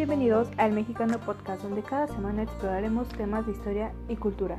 Bienvenidos al Mexicano Podcast, donde cada semana exploraremos temas de historia y cultura.